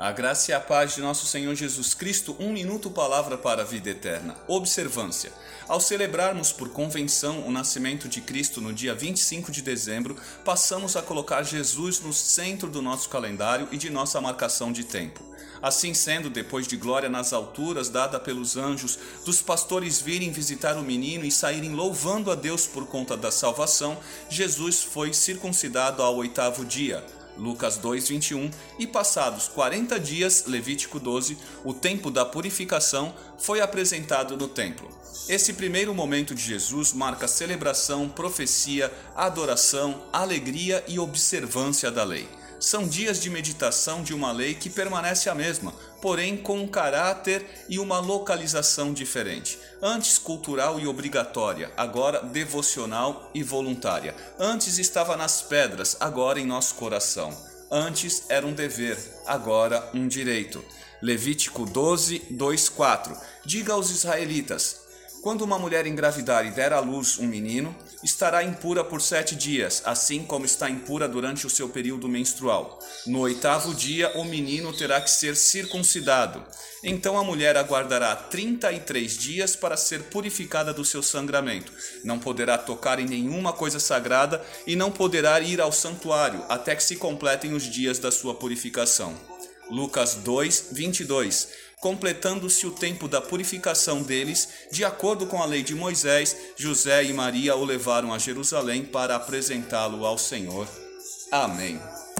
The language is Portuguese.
A graça e a paz de nosso Senhor Jesus Cristo, um minuto palavra para a vida eterna. Observância. Ao celebrarmos por convenção o nascimento de Cristo no dia 25 de dezembro, passamos a colocar Jesus no centro do nosso calendário e de nossa marcação de tempo. Assim sendo, depois de glória nas alturas dada pelos anjos, dos pastores virem visitar o menino e saírem louvando a Deus por conta da salvação, Jesus foi circuncidado ao oitavo dia Lucas 2:21, e passados 40 dias, Levítico 12, o tempo da purificação foi apresentado no templo. Esse primeiro momento de Jesus marca celebração, profecia, adoração, alegria e observância da lei. São dias de meditação de uma lei que permanece a mesma, porém com um caráter e uma localização diferente. Antes cultural e obrigatória, agora devocional e voluntária. Antes estava nas pedras, agora em nosso coração. Antes era um dever, agora um direito. Levítico 12, 2, 4. Diga aos israelitas: quando uma mulher engravidar e der à luz um menino, estará impura por sete dias, assim como está impura durante o seu período menstrual. No oitavo dia, o menino terá que ser circuncidado. Então a mulher aguardará trinta e três dias para ser purificada do seu sangramento. Não poderá tocar em nenhuma coisa sagrada e não poderá ir ao santuário até que se completem os dias da sua purificação. Lucas 2, 22. Completando-se o tempo da purificação deles, de acordo com a lei de Moisés, José e Maria o levaram a Jerusalém para apresentá-lo ao Senhor. Amém.